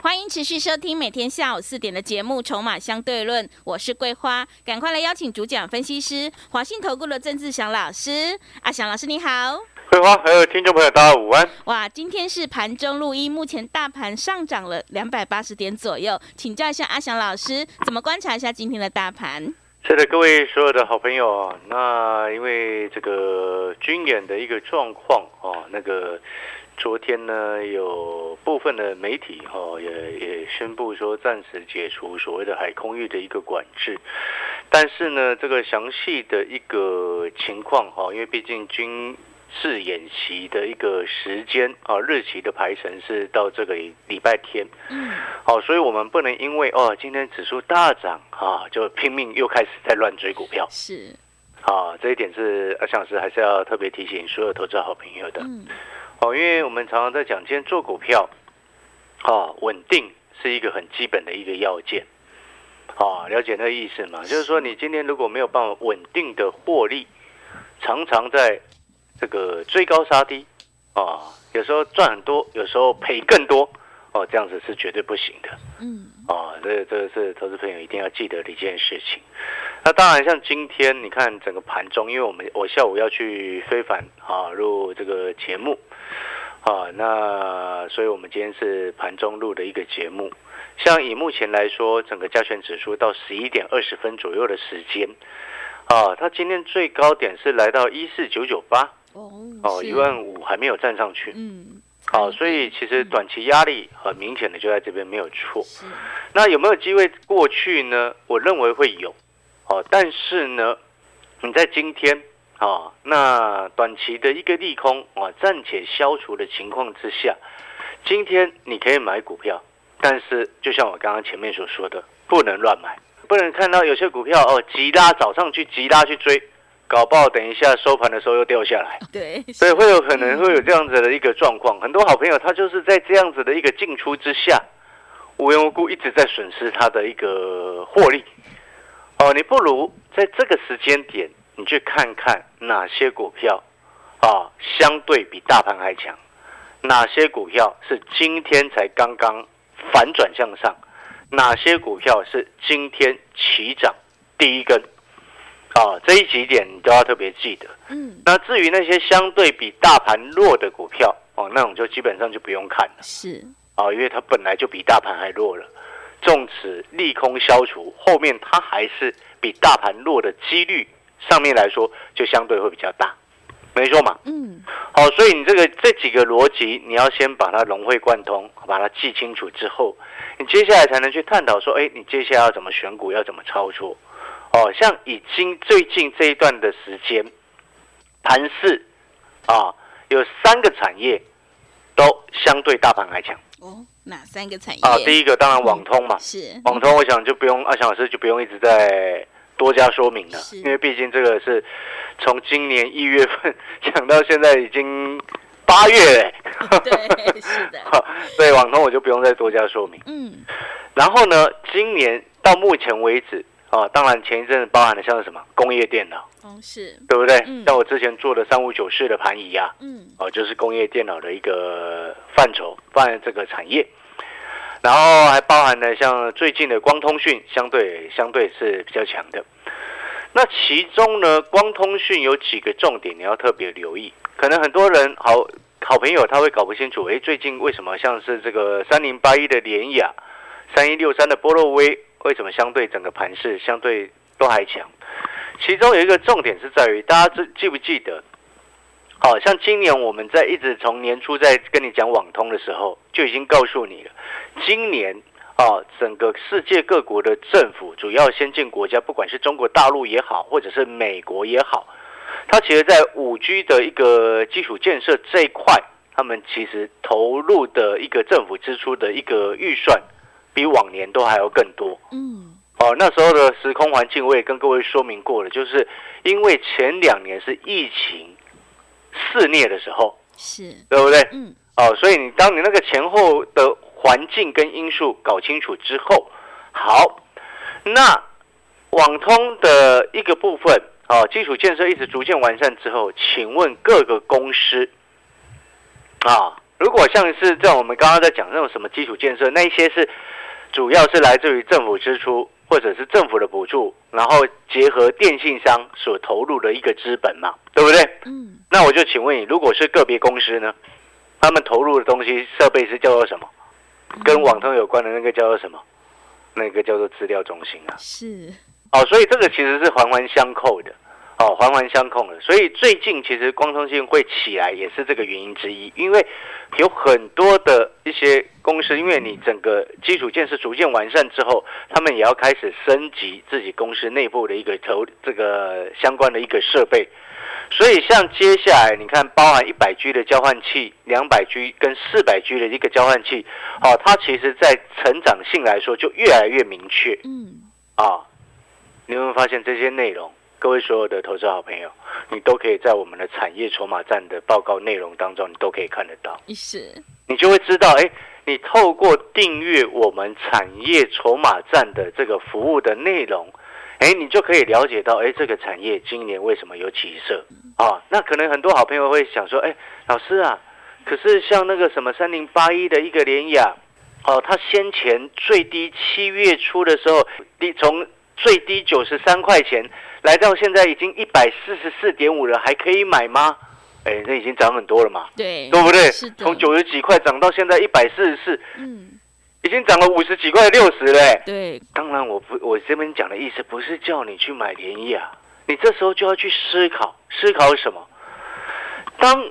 欢迎持续收听每天下午四点的节目《筹码相对论》，我是桂花，赶快来邀请主讲分析师华信投顾的郑志祥老师。阿祥老师你好，桂花还有听众朋友大家午安。哇，今天是盘中录音，目前大盘上涨了两百八十点左右，请教一下阿祥老师，怎么观察一下今天的大盘？是的，各位所有的好朋友啊，那因为这个军演的一个状况啊，那个。昨天呢，有部分的媒体哈也也宣布说暂时解除所谓的海空域的一个管制，但是呢，这个详细的一个情况哈，因为毕竟军事演习的一个时间啊日期的排程是到这个礼拜天，嗯，好，所以我们不能因为哦今天指数大涨啊就拼命又开始在乱追股票，是，啊这一点是阿强师还是要特别提醒所有投资好朋友的。哦，因为我们常常在讲，今天做股票，啊，稳定是一个很基本的一个要件，啊，了解那个意思吗？就是说，你今天如果没有办法稳定的获利，常常在这个追高杀低，啊，有时候赚很多，有时候赔更多，哦，这样子是绝对不行的。嗯，啊，这这个是投资朋友一定要记得的一件事情。那当然，像今天你看整个盘中，因为我们我下午要去非凡啊录这个节目。啊，那所以我们今天是盘中录的一个节目。像以目前来说，整个加权指数到十一点二十分左右的时间，啊，它今天最高点是来到一四九九八，哦，哦，一万五还没有站上去，嗯，好，所以其实短期压力很明显的就在这边没有错。那有没有机会过去呢？我认为会有，哦，但是呢，你在今天。啊，那短期的一个利空啊暂且消除的情况之下，今天你可以买股票，但是就像我刚刚前面所说的，不能乱买，不能看到有些股票哦急拉早上去急拉去追，搞不好等一下收盘的时候又掉下来。对，所以会有可能会有这样子的一个状况。很多好朋友他就是在这样子的一个进出之下，无缘无故一直在损失他的一个获利。哦，你不如在这个时间点。你去看看哪些股票啊，相对比大盘还强？哪些股票是今天才刚刚反转向上？哪些股票是今天起涨第一根？啊，这一几点你都要特别记得。嗯。那至于那些相对比大盘弱的股票，哦，那种就基本上就不用看了。是。啊，因为它本来就比大盘还弱了，纵使利空消除，后面它还是比大盘弱的几率。上面来说就相对会比较大，没错嘛。嗯，好，所以你这个这几个逻辑，你要先把它融会贯通，把它记清楚之后，你接下来才能去探讨说，哎，你接下来要怎么选股，要怎么操作。哦，像已经最近这一段的时间，盘市啊，有三个产业都相对大盘还强。哦，哪三个产业？啊，第一个当然网通嘛，是网通，我想就不用阿强老师就不用一直在。多加说明了，因为毕竟这个是从今年一月份讲到现在已经八月嘞，对，是的，对网通我就不用再多加说明。嗯，然后呢，今年到目前为止啊，当然前一阵子包含的像是什么工业电脑，哦是，对不对？像我之前做的三五九四的盘仪啊，嗯，哦就是工业电脑的一个范畴，放在这个产业。然后还包含了像最近的光通讯，相对相对是比较强的。那其中呢，光通讯有几个重点你要特别留意。可能很多人好好朋友他会搞不清楚，哎，最近为什么像是这个三零八一的联雅、三一六三的波洛威，为什么相对整个盘势相对都还强？其中有一个重点是在于，大家记记不记得？好像今年我们在一直从年初在跟你讲网通的时候，就已经告诉你了。今年啊，整个世界各国的政府，主要先进国家，不管是中国大陆也好，或者是美国也好，它其实，在五 G 的一个基础建设这一块，他们其实投入的一个政府支出的一个预算，比往年都还要更多。嗯，哦，那时候的时空环境我也跟各位说明过了，就是因为前两年是疫情肆虐的时候，是，对不对？嗯，哦，所以你当你那个前后的环境跟因素搞清楚之后，好，那网通的一个部分，哦，基础建设一直逐渐完善之后，请问各个公司啊，如果像是在我们刚刚在讲那种什么基础建设，那一些是主要是来自于政府支出或者是政府的补助，然后结合电信商所投入的一个资本嘛，对不对？嗯，那我就请问你，如果是个别公司呢，他们投入的东西设备是叫做什么？跟网通有关的那个叫做什么？那个叫做资料中心啊。是，哦，所以这个其实是环环相扣的，哦，环环相扣的。所以最近其实光通信会起来，也是这个原因之一，因为有很多的一些公司，因为你整个基础建设逐渐完善之后，他们也要开始升级自己公司内部的一个投这个相关的一个设备。所以，像接下来你看，包含一百 G 的交换器、两百 G 跟四百 G 的一个交换器，哦，它其实在成长性来说就越来越明确嗯，啊。你有没有发现这些内容？各位所有的投资好朋友，你都可以在我们的产业筹码站的报告内容当中，你都可以看得到，是，你就会知道，哎，你透过订阅我们产业筹码站的这个服务的内容。哎，你就可以了解到，哎，这个产业今年为什么有起色啊？那可能很多好朋友会想说，哎，老师啊，可是像那个什么三零八一的一个联雅，哦，它先前最低七月初的时候，低从最低九十三块钱来到现在已经一百四十四点五了，还可以买吗？哎，那已经涨很多了嘛，对，对不对？从九十几块涨到现在一百四十四，嗯，已经涨了五十几块，六十嘞。对，当然，我不，我这边讲的意思不是叫你去买联益啊，你这时候就要去思考，思考什么？当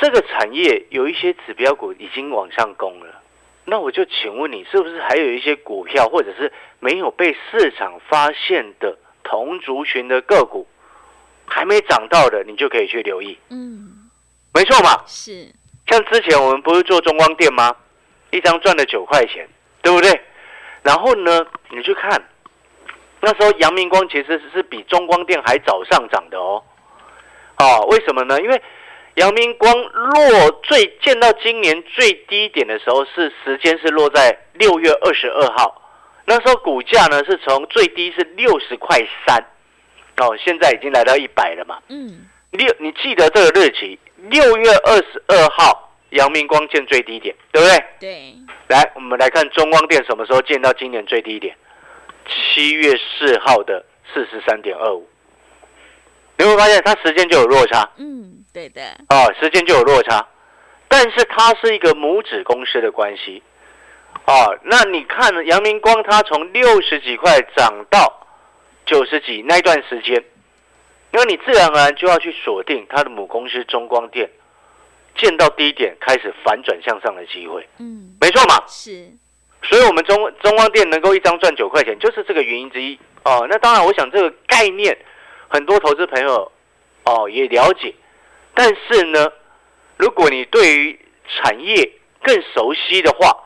这个产业有一些指标股已经往上攻了，那我就请问你，是不是还有一些股票，或者是没有被市场发现的同族群的个股，还没涨到的，你就可以去留意，嗯，没错嘛？是，像之前我们不是做中光电吗？一张赚了九块钱，对不对？然后呢，你去看，那时候阳明光其实是比中光电还早上涨的哦。哦，为什么呢？因为阳明光落最见到今年最低点的时候是时间是落在六月二十二号，那时候股价呢是从最低是六十块三，哦，现在已经来到一百了嘛。嗯，六，你记得这个日期，六月二十二号，阳明光见最低点，对不对？对，来，我们来看中光电什么时候见到今年最低点？七月四号的四十三点二五，你会发现它时间就有落差嗯，对的，哦、时间就有落差，但是它是一个母子公司的关系哦。那你看阳明光，它从六十几块涨到九十几那一段时间，因为你自然而然就要去锁定它的母公司中光电见到低点开始反转向上的机会，嗯，没错嘛。是，所以，我们中中光电能够一张赚九块钱，就是这个原因之一哦。那当然，我想这个概念很多投资朋友哦也了解，但是呢，如果你对于产业更熟悉的话，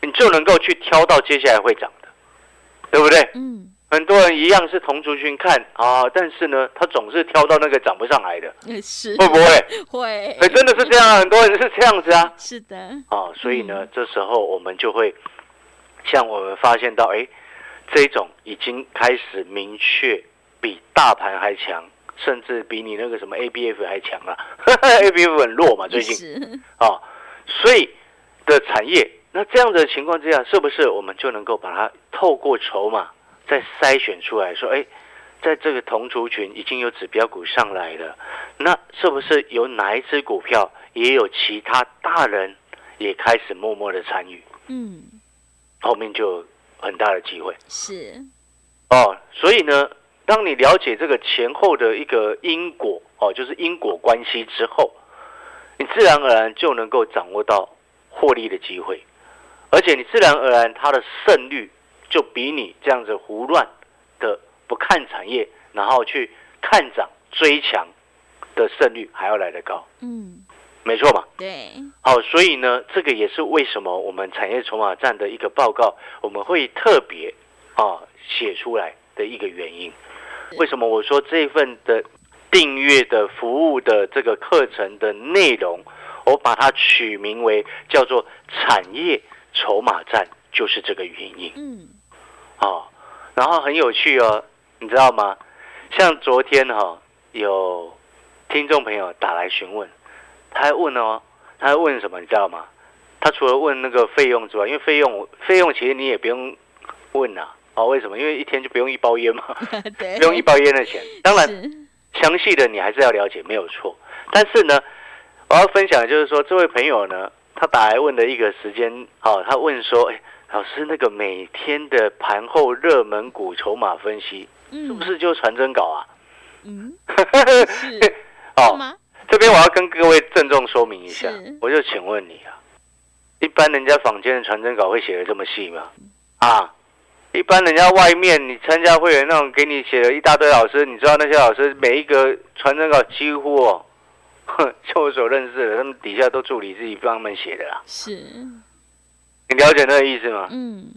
你就能够去挑到接下来会涨的，对不对？嗯，很多人一样是同族群看啊，但是呢，他总是挑到那个涨不上来的，也是，会不会？会。哎，真的是这样啊，很多人是这样子啊。是的，啊，所以呢，这时候我们就会像我们发现到，哎，这一种已经开始明确比大盘还强，甚至比你那个什么 ABF 还强啊。ABF 很弱嘛，最近。是，啊，所以的产业，那这样的情况之下，是不是我们就能够把它透过筹码再筛选出来，说，哎，在这个同族群已经有指标股上来了，那是不是有哪一只股票也有其他大人也开始默默的参与，嗯，后面就有很大的机会。是，哦。所以呢，当你了解这个前后的一个因果哦，就是因果关系之后，你自然而然就能够掌握到获利的机会，而且你自然而然它的胜率就比你这样子胡乱的不看产业，然后去看涨追强的胜率还要来得高。嗯，没错嘛。对，好，所以呢，这个也是为什么我们产业筹码站的一个报告，我们会特别啊写出来的一个原因。为什么我说这份的订阅的服务的这个课程的内容，我把它取名为叫做产业筹码站，就是这个原因。嗯，哦，然后很有趣哦，你知道吗？像昨天哈、有听众朋友打来询问，他还问哦，他还问什么？你知道吗？他除了问那个费用之外，因为费用费用其实你也不用问呐、哦，为什么？因为一天就不用一包烟嘛，不用一包烟的钱。当然，详细的你还是要了解，没有错。但是呢，我要分享的就是说，这位朋友呢，他打来问的一个时间，哦，他问说，哎，老师，那个每天的盘后热门股筹码分析，是不嗯是就传真稿啊？嗯是 是哦，这边我要跟各位郑重说明一下，我就请问你啊，一般人家坊间的传真稿会写的这么细吗？啊？一般人家外面你参加会员那种给你写了一大堆老师，你知道那些老师每一个传真稿几乎哦，哼，就我所认识的，他们底下都助理自己帮他们写的啦。是，你了解那个意思吗？嗯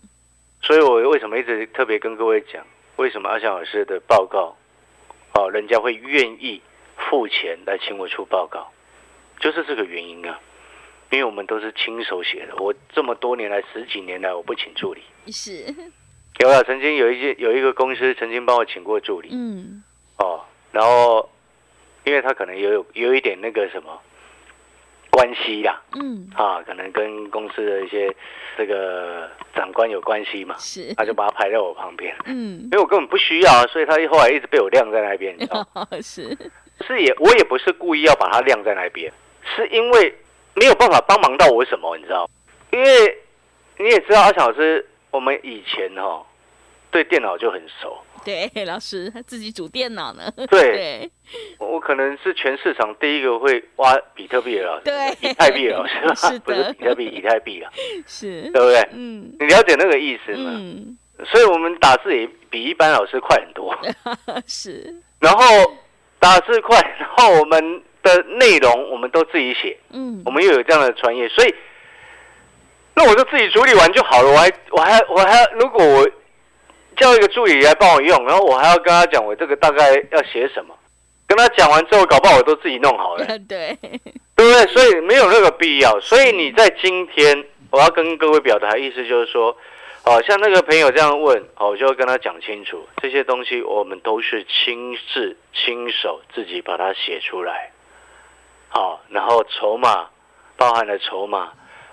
所以我为什么一直特别跟各位讲，为什么阿翔老师的报告，哦，人家会愿意付钱来请我出报告，就是这个原因啊。因为我们都是亲手写的，我这么多年来十几年来我不请助理，是，有啊，曾经有一些有一个公司曾经帮我请过助理。嗯。哦，然后因为他可能也有有一点那个什么关系啦，嗯。啊，可能跟公司的一些这个长官有关系嘛，是，他就把他排在我旁边。嗯。因为我根本不需要啊，所以他后来一直被我晾在那边，你知道？吗？是，是也我也不是故意要把他晾在那边，是因为没有办法帮忙到我什么，你知道？吗？因为你也知道阿小老师，我们以前哈、对电脑就很熟，对，老师他自己组电脑呢，对。对。我可能是全市场第一个会挖比特币的老师，对。以太币的老师 是不是比特币，以太币。啊，是。对，不对？嗯。你了解那个意思吗？嗯。所以我们打字也比一般老师快很多。是，然后打字快，然后我们的内容我们都自己写，嗯。我们又有这样的专业，所以那我就自己处理完就好了。我还我还我还要，如果我叫一个助理来帮我用，然后我还要跟他讲我这个大概要写什么，跟他讲完之后，搞不好我都自己弄好了，对，对不对？所以没有那个必要。所以你在今天，我要跟各位表达的意思就是说。哦，像那个朋友这样问，哦，我就要跟他讲清楚，这些东西我们都是亲自、亲手自己把它写出来。好、然后筹码包含了筹码，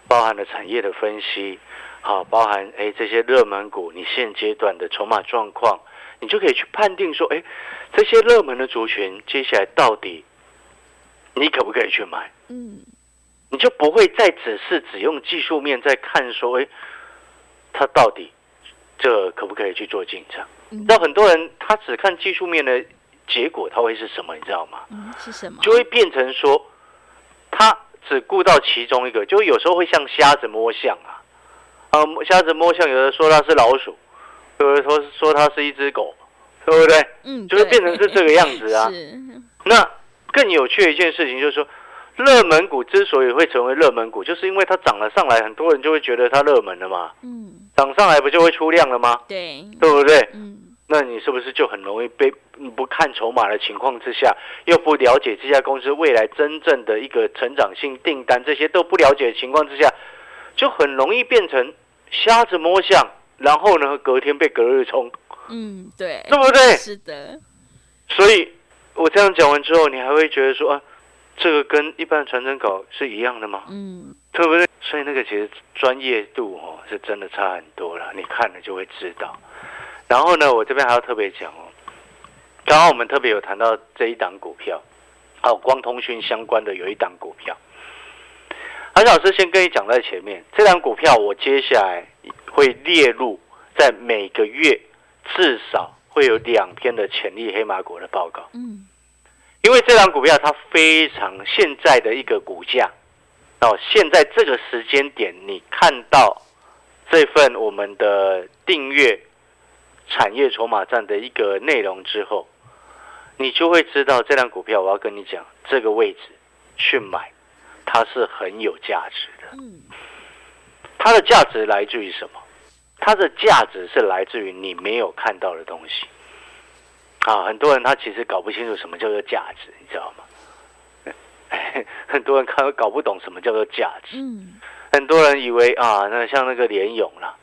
包含了产业的分析，好、包含哎这些热门股，你现阶段的筹码状况，你就可以去判定说，哎，这些热门的族群接下来到底你可不可以去买？嗯你就不会再只是只用技术面在看说，哎，它到底这可不可以去做进场？嗯你知道很多人他只看技术面的结果，他会是什么？你知道吗？嗯是什么？就会变成说，他只顾到其中一个，就有时候会像瞎子摸象啊，啊，瞎子摸象，有的说它是老鼠，有的说说它是一只狗，对不对？嗯，就会变成是这个样子啊。那更有趣的一件事情就是说，热门股之所以会成为热门股，就是因为它涨了上来，很多人就会觉得它热门了嘛，嗯涨上来不就会出量了吗？对，对不对？嗯那你是不是就很容易被你不看筹码的情况之下，又不了解这家公司未来真正的一个成长性订单，这些都不了解的情况之下，就很容易变成瞎子摸象，然后呢，隔天被隔日冲，嗯对，对不对？是的，所以我这样讲完之后，你还会觉得说啊，这个跟一般的传真稿是一样的吗？嗯对不对？所以那个其实专业度哦是真的差很多了，你看了就会知道。然后呢，我这边还要特别讲哦，刚刚我们特别有谈到这一档股票，还有光通讯相关的有一档股票。韩老师先跟你讲在前面，这档股票我接下来会列入在每个月至少会有两篇的潜力黑马股的报告。嗯因为这档股票它非常现在的一个股价，哦，现在这个时间点，你看到这份我们的订阅产业筹码站的一个内容之后，你就会知道这辆股票我要跟你讲这个位置去买，它是很有价值的。嗯，它的价值来自于什么？它的价值是来自于你没有看到的东西。啊，很多人他其实搞不清楚什么叫做价值，你知道吗？很多人看搞不懂什么叫做价值。嗯，很多人以为啊，那像那个联勇啦，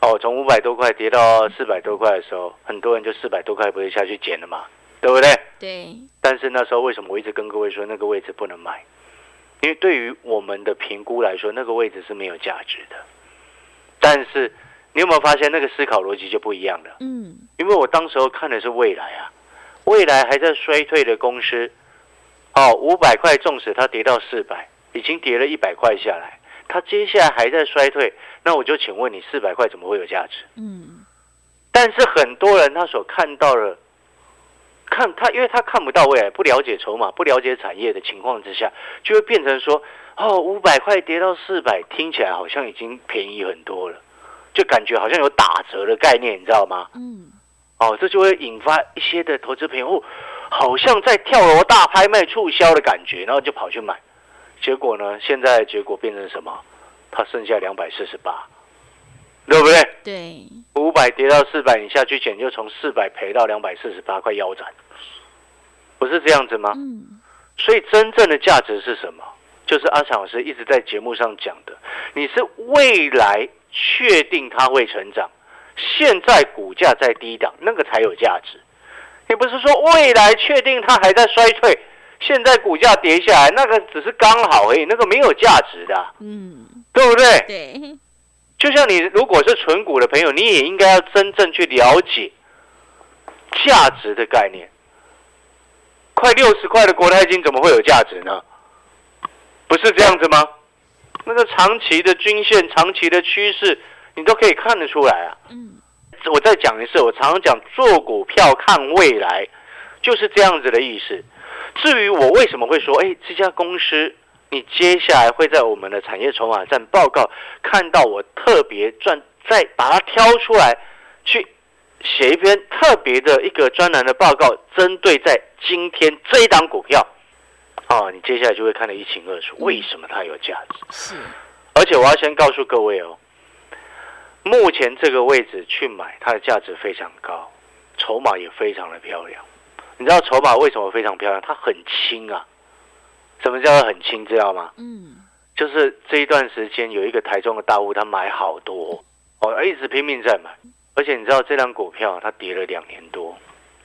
哦，从五百多块跌到四百多块的时候，很多人就四百多块不会下去捡了嘛，对不对？对。但是那时候为什么我一直跟各位说那个位置不能买？因为对于我们的评估来说，那个位置是没有价值的。但是。你有没有发现那个思考逻辑就不一样了？嗯，因为我当时候看的是未来啊，未来还在衰退的公司，哦，五百块，纵使它跌到四百，已经跌了一百块下来，它接下来还在衰退，那我就请问你，四百块怎么会有价值？嗯，但是很多人他所看到的，看他，因为他看不到未来，不了解筹码，不了解产业的情况之下，就会变成说，哦，五百块跌到四百，听起来好像已经便宜很多了。就感觉好像有打折的概念，你知道吗？嗯，哦，这就会引发一些的投资朋友，好像在跳楼大拍卖促销的感觉，然后就跑去买，结果呢，现在结果变成什么？它剩下两百四十八，对不对？对，五百跌到四百，你下去捡就从四百赔到两百四十八，快腰斩，不是这样子吗？嗯，所以真正的价值是什么？就是阿强老师一直在节目上讲的，你是未来。确定它会成长，现在股价在低档，那个才有价值。你不是说未来确定它还在衰退，现在股价跌下来，那个只是刚好而已，那个没有价值的，嗯，对不对？对。就像你如果是纯股的朋友，你也应该要真正去了解价值的概念。快六十块的国泰金怎么会有价值呢？不是这样子吗？那个长期的均线、长期的趋势，你都可以看得出来啊。嗯，我再讲一次，我常常讲做股票看未来，就是这样子的意思。至于我为什么会说，哎，这家公司，你接下来会在我们的产业筹码站报告看到我特别专再把它挑出来，去写一篇特别的一个专栏的报告，针对在今天这一档股票。啊，你接下来就会看得一清二楚，为什么它有价值？是，而且我要先告诉各位哦，目前这个位置去买，它的价值非常高，筹码也非常的漂亮。你知道筹码为什么非常漂亮？它很轻啊。什么叫做很轻？知道吗？嗯，就是这一段时间有一个台中的大户，他买好多哦，一直拼命在买，而且你知道这张股票它跌了两年多，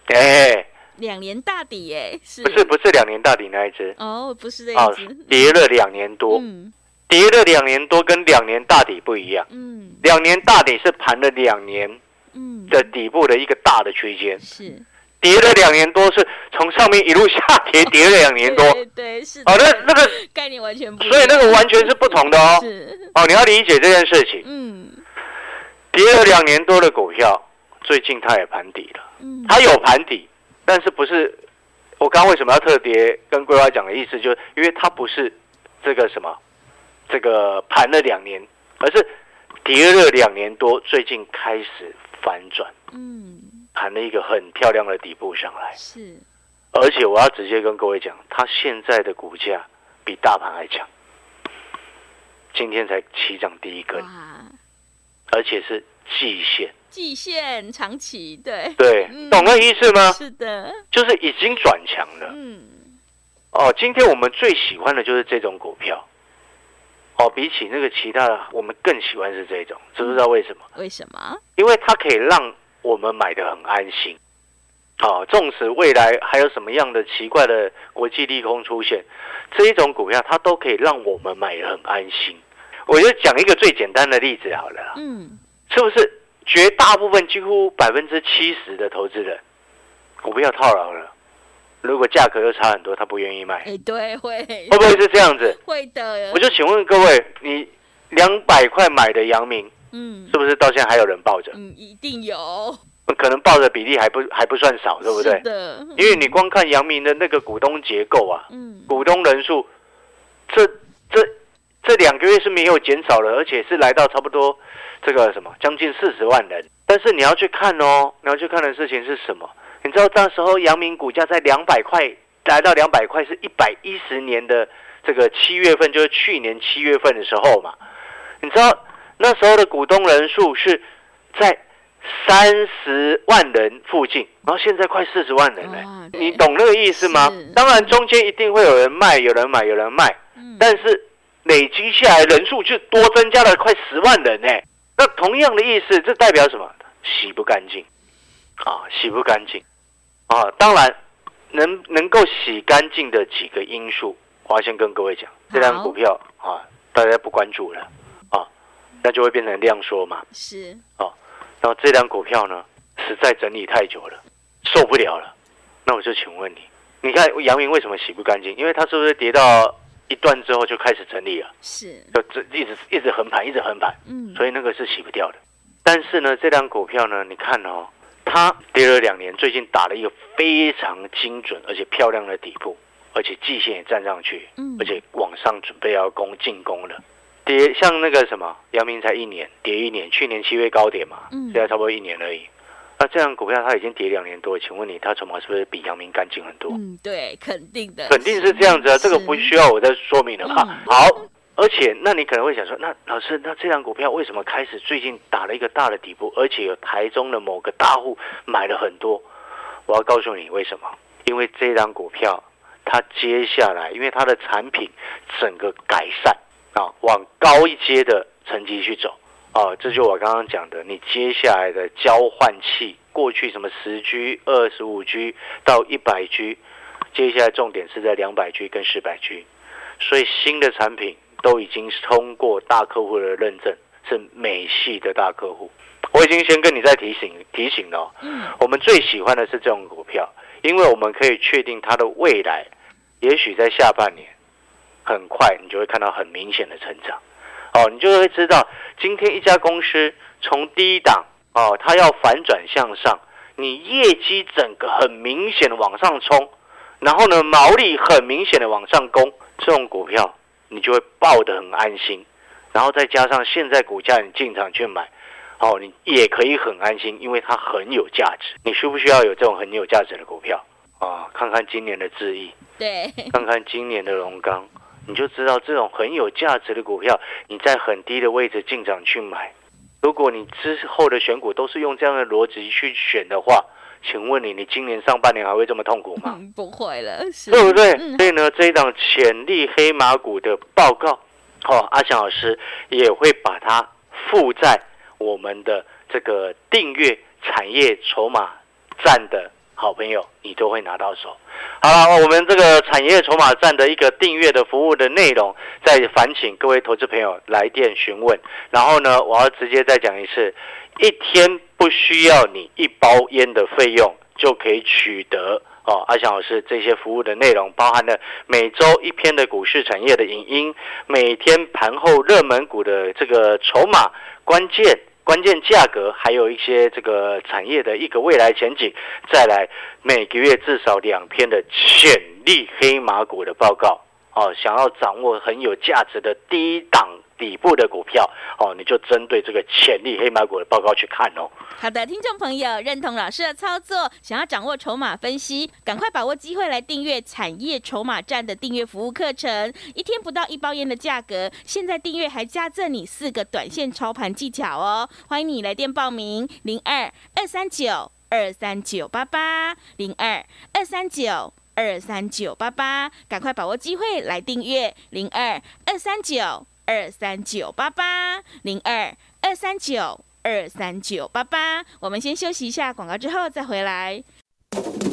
哎。两年大底哎，是不是不是两年大底那一只？哦，不是这一只，跌了两年多，嗯，跌了两年多跟两年大底不一样，嗯，两年大底是盘了两年，嗯的底部的一个大的区间，是跌了两年多，是从上面一路下跌，跌了两年多，对，是哦，那那个 概念完全不，所以那个完全是不同的哦，是。哦，你要理解这件事情，嗯，跌了两年多的股票，最近它也盘底了，嗯，它有盘底。但是不是我刚刚为什么要特别跟桂花讲的意思，就是因为它不是这个什么，这个盘了两年，而是跌了两年多，最近开始反转，嗯，盘了一个很漂亮的底部上来，是，而且我要直接跟各位讲，它现在的股价比大盘还强，今天才起涨第一根，而且是季线。季线长期，对对，懂那意思吗？是的，就是已经转强了。嗯，哦，今天我们最喜欢的就是这种股票。哦，比起那个其他的，我们更喜欢是这种，知不知道为什么？为什么？因为它可以让我们买的很安心。哦，纵使未来还有什么样的奇怪的国际利空出现，这一种股票它都可以让我们买的很安心。我就讲一个最简单的例子好了。嗯，是不是？绝大部分几乎百分之七十的投资人，股票套牢了。如果价格又差很多，他不愿意卖。哎，对，会会不会是这样子？会的。我就请问各位，你两百块买的阳明，嗯，是不是到现在还有人抱着？嗯，一定有。可能抱的比例还不还不算少，对不对？的。因为你光看阳明的那个股东结构啊，嗯，股东人数，这这这两个月是没有减少了，而且是来到差不多。这个什么将近四十万人，但是你要去看哦，你要去看的事情是什么？你知道那时候阳明股价在两百块，来到两百块是一百一十年的这个七月份就是去年七月份的时候嘛，你知道那时候的股东人数是在三十万人附近，然后现在快四十万人了，你懂那个意思吗？当然中间一定会有人卖，有人买，有人卖，但是累积下来人数就多增加了快十万人呢。那同样的意思，这代表什么？洗不干净啊，洗不干净啊！当然，能能够洗干净的几个因素，我先跟各位讲，这张股票啊，大家不关注了啊，那就会变成量缩嘛。是哦，然后这张股票呢，实在整理太久了，受不了了。那我就请问你，你看阳明为什么洗不干净？因为它是不是跌到一段之后就开始整理了？是，就这一直一直横盘，一直横盘，嗯，所以那个是洗不掉的。但是呢，这张股票呢，你看哦，它跌了两年，最近打了一个非常精准而且漂亮的底部，而且季线也站上去，嗯，而且往上准备要攻进攻了。跌像那个什么，阳明才一年，跌一年，去年七月高点嘛，嗯，现在差不多一年而已。那这样股票它已经跌两年多，请问你它筹码是不是比阳明干净很多？嗯，对，肯定的，肯定是这样子啊，这个不需要我再说明了吧？好。而且，那你可能会想说，那老师，那这张股票为什么开始最近打了一个大的底部，而且有台中的某个大户买了很多？我要告诉你为什么？因为这张股票它接下来，因为它的产品整个改善啊，往高一阶的层级去走啊，这就我刚刚讲的，你接下来的交换器，过去什么十 G、二十五 G 到一百 G，接下来重点是在两百 G 跟四百 G，所以新的产品。都已经通过大客户的认证，是美系的大客户。我已经先跟你在提醒提醒了。嗯，我们最喜欢的是这种股票，因为我们可以确定它的未来，也许在下半年，很快你就会看到很明显的成长。哦，你就会知道，今天一家公司从低档哦，它要反转向上，你业绩整个很明显的往上冲，然后呢，毛利很明显的往上攻，这种股票。你就会抱得很安心，然后再加上现在股价你进场去买，哦，你也可以很安心，因为它很有价值。你需不需要有这种很有价值的股票啊？看看今年的智毅，对，看看今年的龙钢，你就知道这种很有价值的股票，你在很低的位置进场去买。如果你之后的选股都是用这样的逻辑去选的话，请问你，你今年上半年还会这么痛苦吗？不会了，对不对？所以呢，这一档潜力黑马股的报告，哦，阿翔老师也会把它附在我们的这个订阅产业筹码站的好朋友，你都会拿到手。好了，我们这个产业筹码站的一个订阅的服务的内容，再烦请各位投资朋友来电询问。然后呢，我要直接再讲一次。一天不需要你一包烟的费用就可以取得哦，阿翔老师这些服务的内容包含了每周一篇的股市产业的影音，每天盘后热门股的这个筹码关键关键价格，还有一些这个产业的一个未来前景，再来每个月至少两篇的潜力黑马股的报告哦，想要掌握很有价值的第一档。底部的股票哦，你就针对这个潜力黑马股的报告去看哦。好的，听众朋友认同老师的操作，想要掌握筹码分析，赶快把握机会来订阅产业筹码站的订阅服务课程，一天不到一包烟的价格，现在订阅还加赠你四个短线操盘技巧哦。欢迎你来电报名零二二三九二三九八八零二二三九二三九八八，赶快把握机会来订阅零二二三九。二三九八八零二二三九二三九八八，我们先休息一下广告，之后再回来。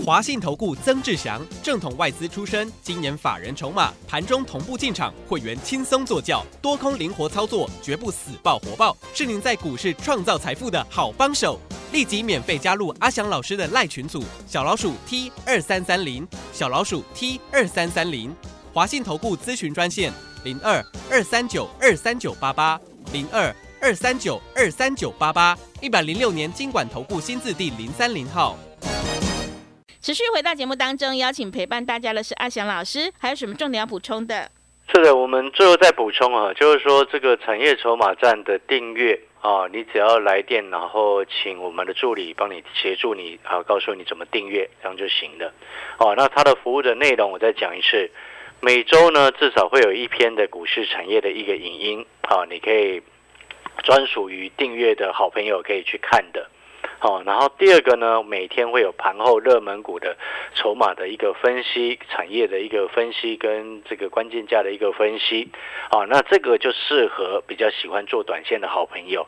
华信投顾曾志祥，正统外资出身，今年法人筹码，盘中同步进场，会员轻松做教，多空灵活操作，绝不死爆活爆，是您在股市创造财富的好帮手。立即免费加入阿祥老师的赖群组，小老鼠 T 二三三零，小老鼠 T 二三三零，华信投顾咨询专线。零二二三九二三九八八，零二二三九二三九八八，一百零六年经管投顾新字第零三零号。持续回到节目当中，邀请陪伴大家的是阿翔老师，还有什么重点要补充的？是的，我们最后再补充啊，就是说这个产业筹码站的订阅啊，你只要来电，然后请我们的助理帮你协助你啊，告诉你怎么订阅，这样就行了。哦，那它的服务的内容我再讲一次。每周呢至少会有一篇的股市产业的一个影音，好，你可以专属于订阅的好朋友可以去看的。好，然后第二个呢，每天会有盘后热门股的筹码的一个分析，产业的一个分析跟这个关键价的一个分析。好，那这个就适合比较喜欢做短线的好朋友。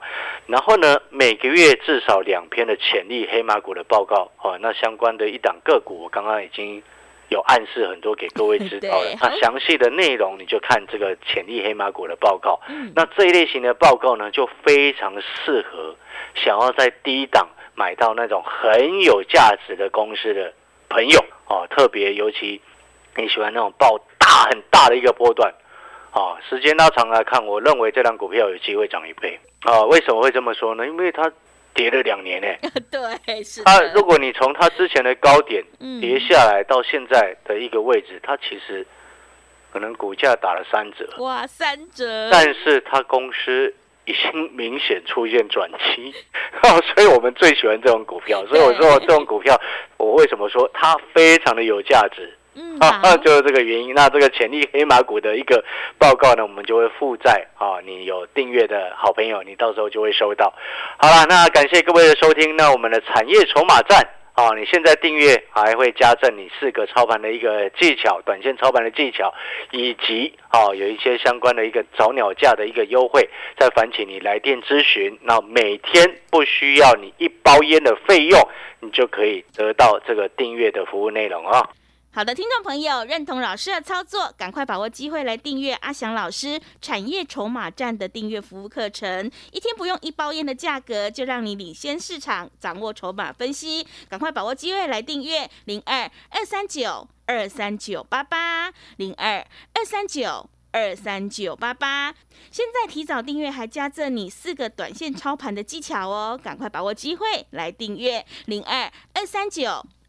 然后呢，每个月至少两篇的潜力黑马股的报告。哦，那相关的一档个股，我刚刚已经有暗示很多给各位知 道了。那详细的内容你就看这个潜力黑马股的报告。那这一类型的报告呢，就非常适合想要在低档。买到那种很有价值的公司的朋友哦，特别尤其你喜欢那种爆大很大的一个波段啊，时间拉长来看，我认为这张股票有机会涨一倍啊。为什么会这么说呢？因为它跌了两年呢。对，是。它如果你从它之前的高点跌下来到现在的一个位置，它其实可能股价打了三折。哇，三折！但是它公司。已经明显出现转机，所以我们最喜欢这种股票。所以我说这种股票，我为什么说它非常的有价值？嗯，就是这个原因。那这个潜力黑马股的一个报告呢，我们就会附在啊，你有订阅的好朋友，你到时候就会收到。好了，那感谢各位的收听。那我们的产业筹码站。啊，你现在订阅还会加赠你四个操盘的一个技巧，短线操盘的技巧，以及啊有一些相关的一个早鸟价的一个优惠，再烦请你来电咨询。那每天不需要你一包烟的费用，你就可以得到这个订阅的服务内容啊。好的，听众朋友，认同老师的操作，赶快把握机会来订阅阿翔老师产业筹码站的订阅服务课程，一天不用一包烟的价格，就让你领先市场，掌握筹码分析。赶快把握机会来订阅零二二三九二三九八八零二二三九二三九八八。现在提早订阅还加赠你四个短线操盘的技巧哦，赶快把握机会来订阅零二二三九。